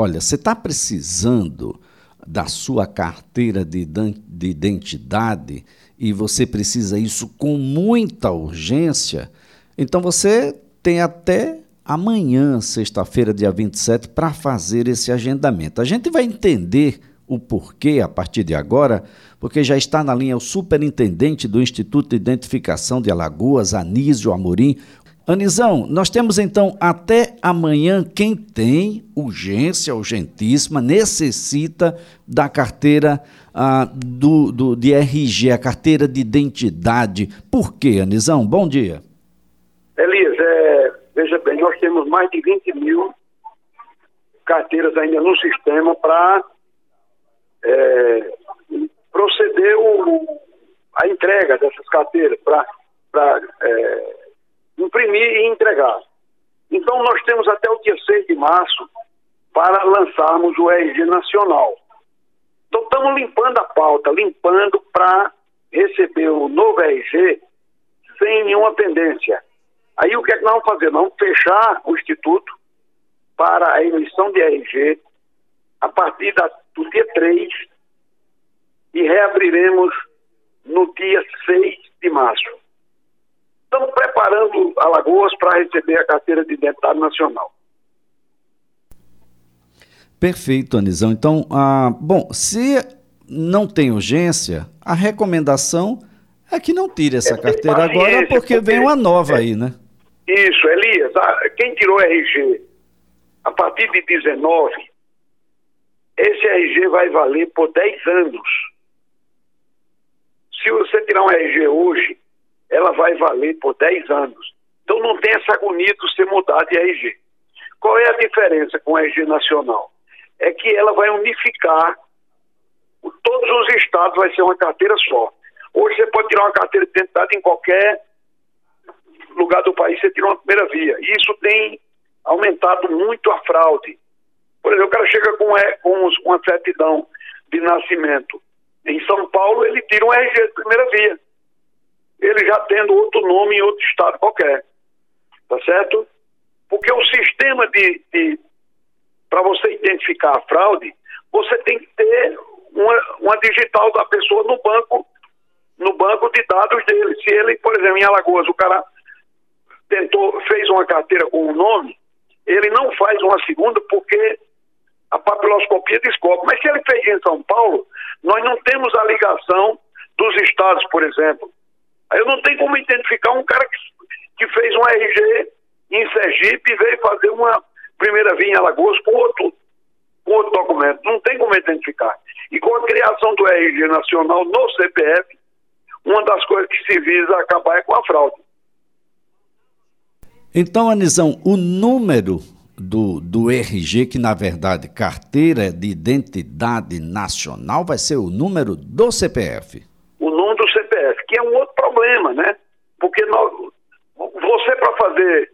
Olha, você está precisando da sua carteira de, de identidade e você precisa isso com muita urgência, então você tem até amanhã, sexta-feira, dia 27, para fazer esse agendamento. A gente vai entender o porquê a partir de agora, porque já está na linha o superintendente do Instituto de Identificação de Alagoas, Anísio Amorim. Anizão, nós temos então até amanhã quem tem urgência, urgentíssima, necessita da carteira ah, do, do, de RG, a carteira de identidade. Por quê, Anizão? Bom dia. Elias, é, Veja bem, nós temos mais de 20 mil carteiras ainda no sistema para é, proceder o, a entrega dessas carteiras, para imprimir e entregar. Então, nós temos até o dia 6 de março para lançarmos o RG Nacional. Então, estamos limpando a pauta, limpando para receber o novo RG sem nenhuma pendência. Aí o que é que nós vamos fazer? Nós vamos fechar o Instituto para a emissão de RG a partir da, do dia 3 e reabriremos no dia 6 de março. Estamos preparando Alagoas para receber a carteira de identidade nacional. Perfeito, Anizão. Então, ah, bom, se não tem urgência, a recomendação é que não tire essa é, carteira agora, porque, porque, vem uma nova é, aí, né? Isso, Elias, quem tirou RG a partir de 19, esse RG vai valer por 10 anos. Se você tirar um RG hoje, ela vai valer por 10 anos. Então não tem essa agonia de você mudar de RG. Qual é a diferença com o RG nacional? É que ela vai unificar todos os estados, vai ser uma carteira só. Hoje você pode tirar uma carteira de identidade em qualquer lugar do país você tira uma primeira via. E isso tem aumentado muito a fraude. Por exemplo, o cara chega com, com uma certidão de nascimento. Em São Paulo, ele tira um RG de primeira via. Ele já tendo outro nome em outro estado qualquer. Tá certo? Porque o sistema de. de para você identificar a fraude, você tem que ter uma, uma digital da pessoa no banco no banco de dados dele. Se ele, por exemplo, em Alagoas, o cara tentou, fez uma carteira com um nome, ele não faz uma segunda porque a papiloscopia descobre. Mas se ele fez em São Paulo, nós não temos a ligação dos estados, por exemplo. Eu não tenho como identificar um cara que, que fez um RG em Sergipe e veio fazer uma primeira via em Alagoas com outro, com outro documento. Não tem como identificar. E com a criação do RG nacional no CPF, uma das coisas que se visa acabar é com a fraude. Então, Anizão, o número do, do RG, que na verdade carteira de identidade nacional, vai ser o número do CPF. O número do CPF, que é um outro problema, né? Porque nós, você, para fazer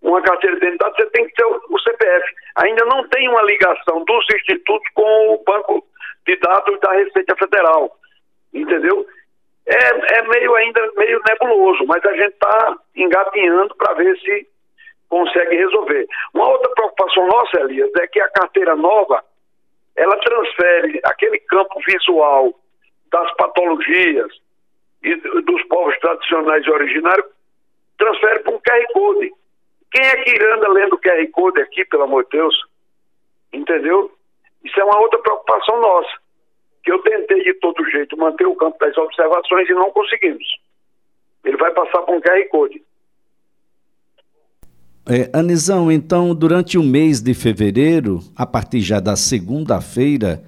uma carteira de identidade, você tem que ter o, CPF. Ainda não tem uma ligação dos institutos com o banco de dados da Receita Federal. Entendeu? é, é meio ainda meio nebuloso, mas a gente está engatinhando para ver se consegue resolver. Uma outra preocupação nossa, Elias, é que a carteira nova ela transfere aquele campo visual das patologias e dos povos tradicionais originários, transfere para um QR Code. Quem é que anda lendo QR Code aqui, pelo amor de Deus? Entendeu? Isso é uma outra preocupação nossa que eu tentei de todo jeito manter o campo das observações e não conseguimos. Ele vai passar com um QR Code. É, então, durante o mês de fevereiro, a partir já da segunda-feira,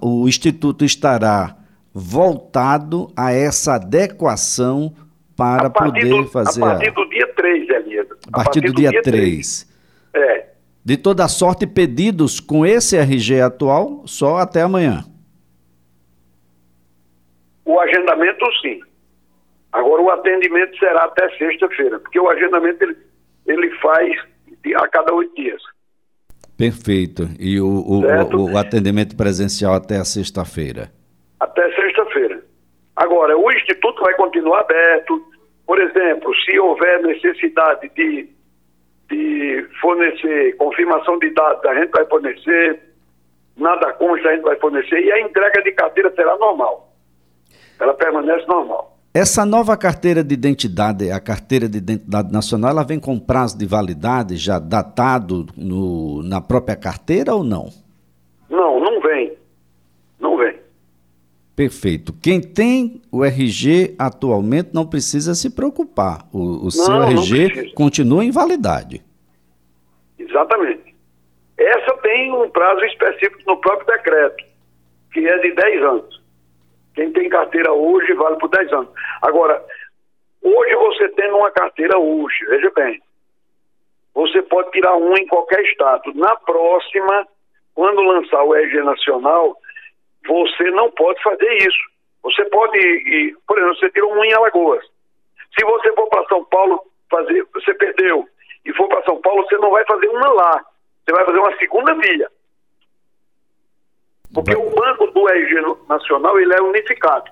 o Instituto estará voltado a essa adequação para poder do, fazer. A partir do dia 3, Elias. A, a partir, do, do dia, dia 3. 3. É. De toda sorte, pedidos com esse RG atual só até amanhã. O agendamento, sim. Agora, o atendimento será até sexta-feira, porque o agendamento ele, ele faz a cada oito dias. Perfeito. E o, o, o atendimento presencial até a sexta-feira? Agora, o Instituto vai continuar aberto. Por exemplo, se houver necessidade de de fornecer confirmação de dados, a gente vai fornecer, nada consta, a gente vai fornecer, e a entrega de carteira será normal. Ela permanece normal. Essa nova carteira de identidade, a carteira de identidade nacional, ela vem com prazo de validade já datado no, na própria carteira ou não? Não, não vem. Perfeito. Quem tem o RG atualmente não precisa se preocupar. O, o não, seu RG continua em validade. Exatamente. Essa tem um prazo específico no próprio decreto, que é de 10 anos. Quem tem carteira hoje vale por 10 anos. Agora, hoje você tendo uma carteira hoje, veja bem, você pode tirar um em qualquer estado. Na próxima, quando lançar o RG Nacional, você não pode fazer isso. Você pode, ir, por exemplo, você tirou um em Alagoas. Se você for para São Paulo fazer, você perdeu, e for para São Paulo, você não vai fazer uma lá. Você vai fazer uma segunda via. Porque o banco do RG Nacional ele é unificado.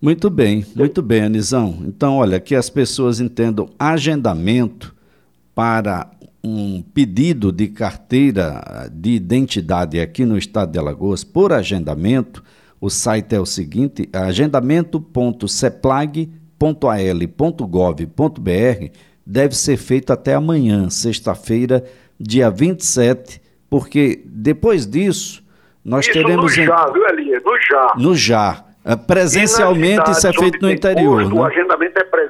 Muito bem, muito bem, Anizão. Então, olha, que as pessoas entendam agendamento para um pedido de carteira de identidade aqui no estado de Alagoas por agendamento. O site é o seguinte: agendamento.ceplag.al.gov.br deve ser feito até amanhã, sexta-feira, dia 27 porque depois disso nós isso teremos. No já, viu, Elias? No já. No já. É, presencialmente isso é feito no interior. Né? O agendamento é presencial.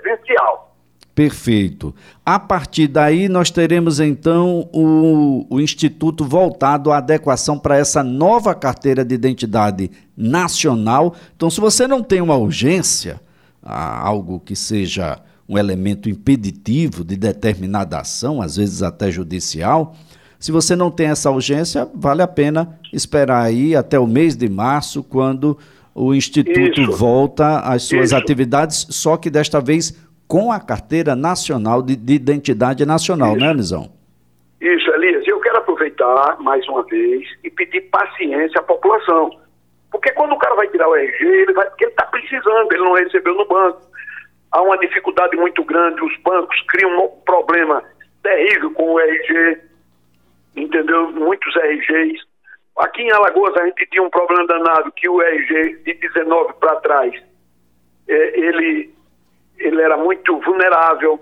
Perfeito. A partir daí, nós teremos então o, o Instituto voltado à adequação para essa nova carteira de identidade nacional. Então, se você não tem uma urgência, algo que seja um elemento impeditivo de determinada ação, às vezes até judicial, se você não tem essa urgência, vale a pena esperar aí até o mês de março, quando o Instituto Isso. volta às suas Isso. atividades, só que desta vez com a carteira nacional de, de identidade nacional, Isso. né, Nizão? Isso, Elias. Eu quero aproveitar mais uma vez e pedir paciência à população. Porque quando o cara vai tirar o RG, ele vai porque ele está precisando, ele não recebeu no banco. Há uma dificuldade muito grande, os bancos criam um problema terrível com o RG entendeu? Muitos RGs. Aqui em Alagoas a gente tinha um problema danado que o RG de 19 para trás, é, ele, ele era muito vulnerável.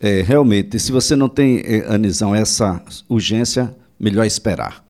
É, realmente, se você não tem, é, Anizão, essa urgência, melhor esperar.